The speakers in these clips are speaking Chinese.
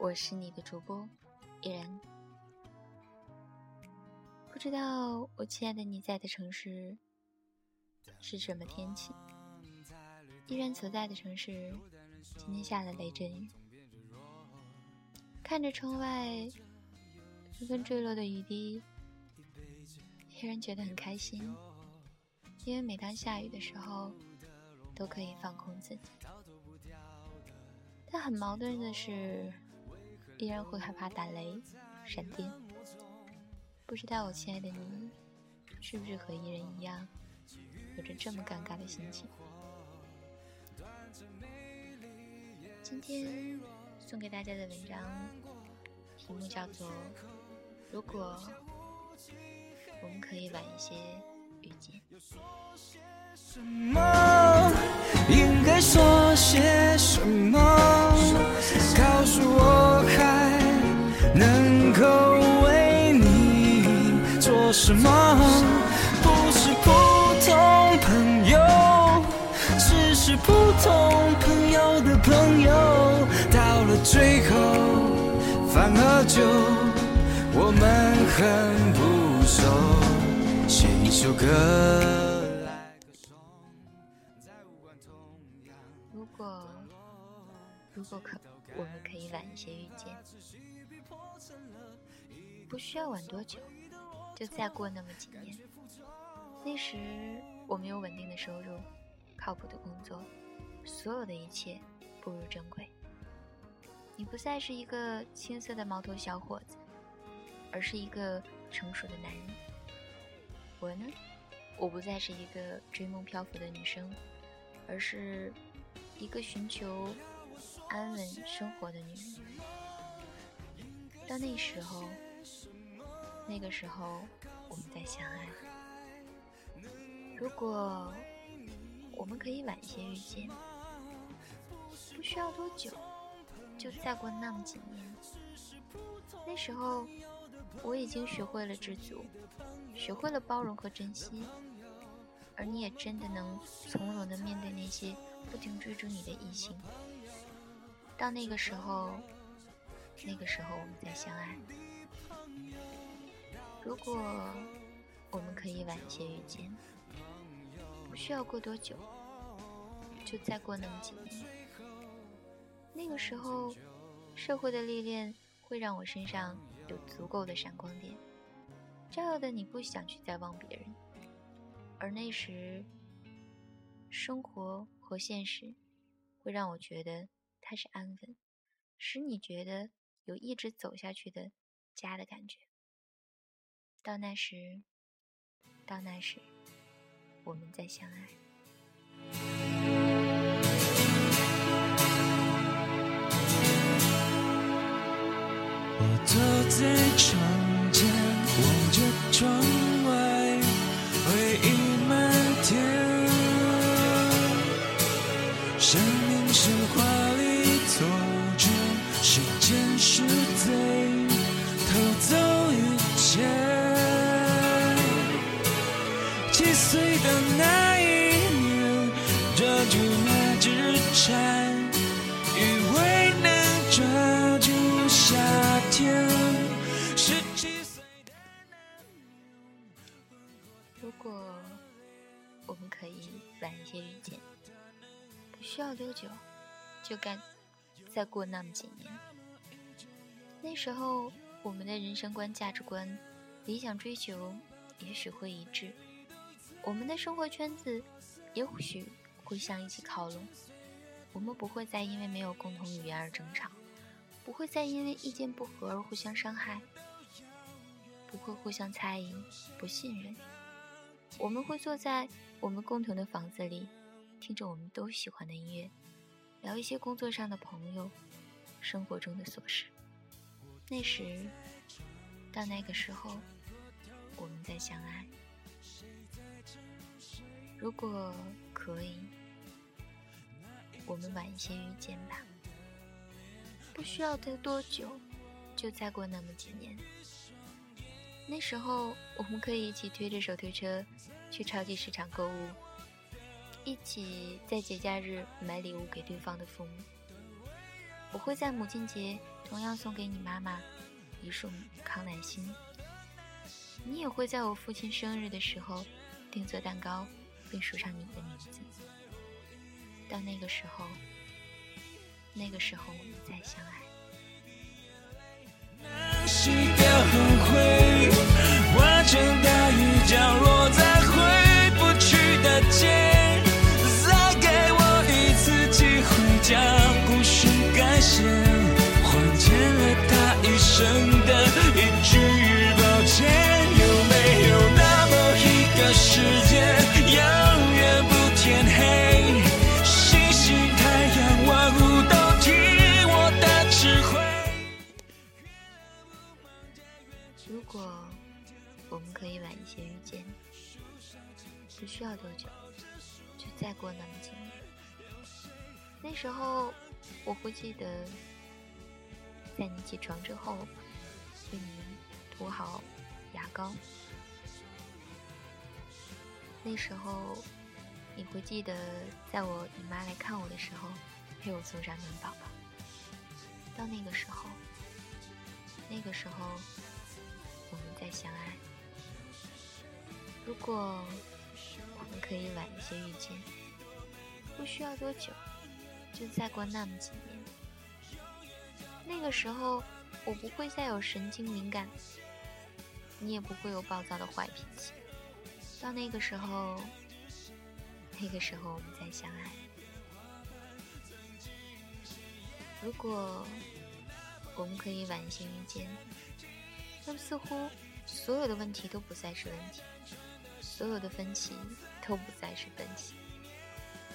我是你的主播依然。不知道我亲爱的你在的城市是什么天气？依然所在的城市今天下了雷阵雨，看着窗外纷纷坠落的雨滴，依然觉得很开心，因为每当下雨的时候，都可以放空自己。但很矛盾的是，依然会害怕打雷、闪电。不知道我亲爱的你，是不是和伊人一样，有着这么尴尬的心情？今天送给大家的文章题目叫做《如果我们可以晚一些遇见》。什么？应该说些什么？告诉我，还能够为你做什么？不是普通朋友，只是普通朋友的朋友。到了最后，反而就我们很不熟。写一首歌。如果，如果可，我们可以晚一些遇见，不需要晚多久，就再过那么几年。那时，我们有稳定的收入，靠谱的工作，所有的一切步入正轨。你不再是一个青涩的毛头小伙子，而是一个成熟的男人。我呢，我不再是一个追梦漂浮的女生，而是。一个寻求安稳生活的女人，到那时候，那个时候我们再相爱。如果我们可以晚些遇见，不需要多久，就再过那么几年。那时候，我已经学会了知足，学会了包容和珍惜，而你也真的能从容的面对那些。不停追逐你的异性，到那个时候，那个时候我们再相爱。如果我们可以晚些遇见，不需要过多久，就再过那么几年。那个时候，社会的历练会让我身上有足够的闪光点，照耀的你不想去再望别人，而那时，生活。和现实，会让我觉得它是安稳，使你觉得有一直走下去的家的感觉。到那时，到那时，我们再相爱。我坐在窗前，望着窗七岁的那一年，抓住那只蝉，以为能抓住夏天。十七岁的那年，如果我们可以晚一些遇见。需要多久，就该再过那么几年。那时候，我们的人生观、价值观、理想追求，也许会一致；我们的生活圈子，也许会向一起靠拢。我们不会再因为没有共同语言而争吵，不会再因为意见不合而互相伤害，不会互相猜疑、不信任。我们会坐在我们共同的房子里。听着我们都喜欢的音乐，聊一些工作上的朋友，生活中的琐事。那时，到那个时候，我们再相爱。如果可以，我们晚一些遇见吧。不需要待多久，就再过那么几年。那时候，我们可以一起推着手推车去超级市场购物。一起在节假日买礼物给对方的父母。我会在母亲节同样送给你妈妈一束康乃馨。你也会在我父亲生日的时候订做蛋糕，并署上你的名字。到那个时候，那个时候我们再相爱。要多久，就再过那么几年。那时候，我会记得，在你起床之后，为你涂好牙膏。那时候，你会记得，在我姨妈来看我的时候，陪我送上暖宝宝。到那个时候，那个时候。我们再相爱。如果可以晚一些遇见，不需要多久，就再过那么几年。那个时候，我不会再有神经敏感，你也不会有暴躁的坏脾气。到那个时候，那个时候我们再相爱。如果我们可以晚一些遇见。那么似乎所有的问题都不再是问题，所有的分歧都不再是分歧。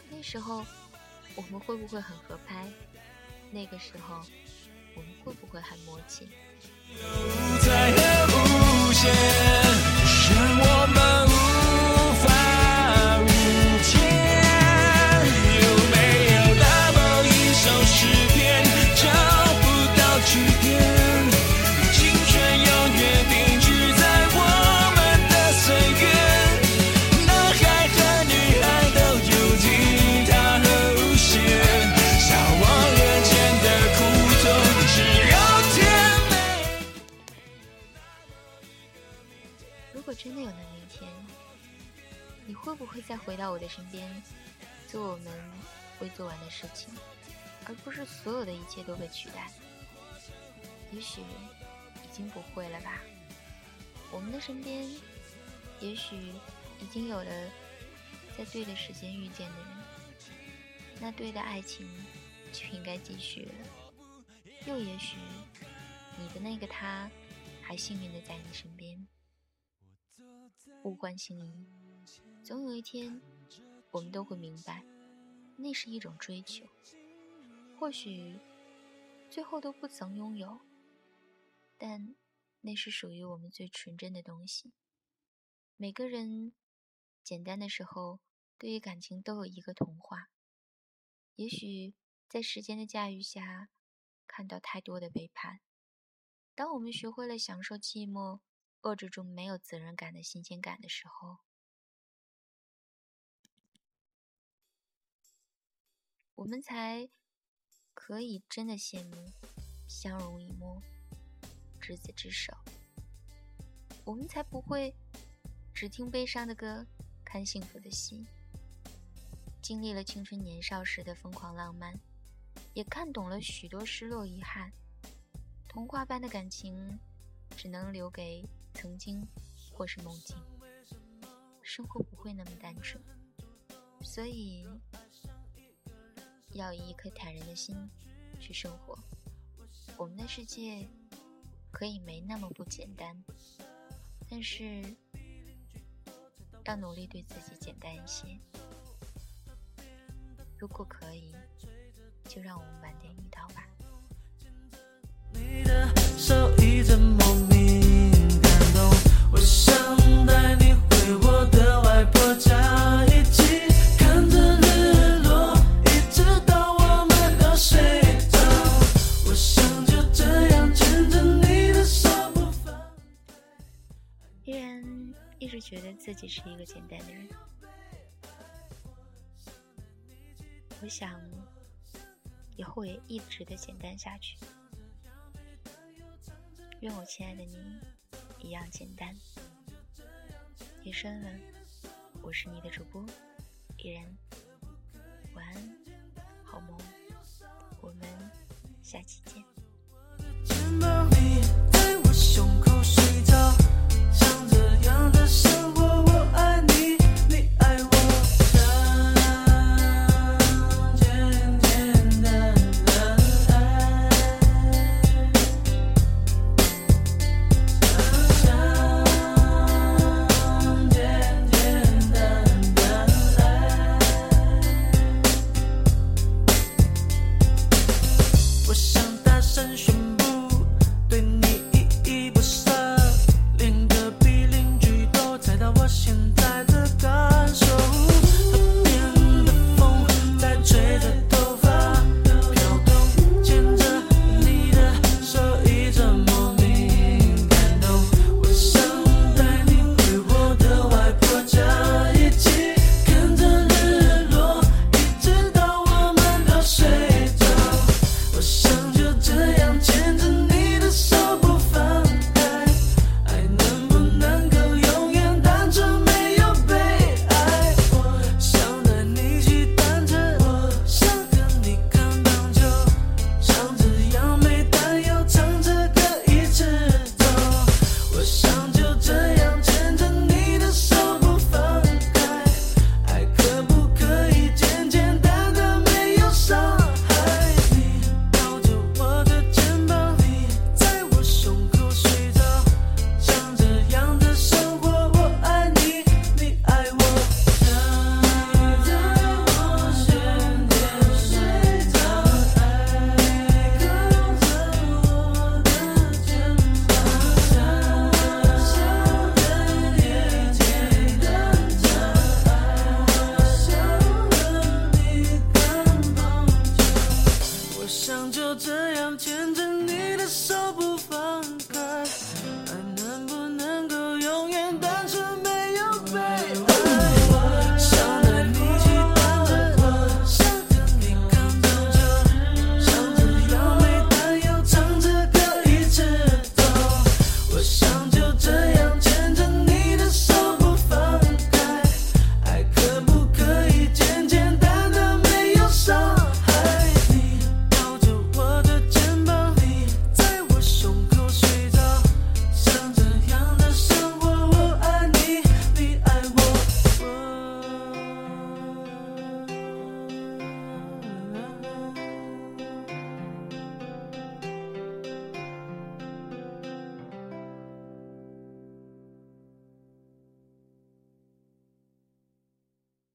那时候我们会不会很合拍？那个时候我们会不会很默契？真的有的身边，做我们未做完的事情，而不是所有的一切都被取代？也许已经不会了吧。我们的身边，也许已经有了在对的时间遇见的人，那对的爱情就应该继续了。又也许，你的那个他，还幸运的在你身边。无关心仪，总有一天，我们都会明白，那是一种追求。或许最后都不曾拥有，但那是属于我们最纯真的东西。每个人简单的时候，对于感情都有一个童话。也许在时间的驾驭下，看到太多的背叛。当我们学会了享受寂寞。遏制住没有责任感的新鲜感的时候，我们才可以真的羡慕相濡以沫、执子之手。我们才不会只听悲伤的歌，看幸福的戏。经历了青春年少时的疯狂浪漫，也看懂了许多失落遗憾。童话般的感情，只能留给。曾经，或是梦境，生活不会那么单纯，所以要以一颗坦然的心去生活。我们的世界可以没那么不简单，但是要努力对自己简单一些。如果可以，就让我们晚点遇到吧。依然一直觉得自己是一个简单的人，我想以后也一直的简单下去。愿我亲爱的你一样简单。夜深了，我是你的主播依然，晚安，好梦，我们下期见。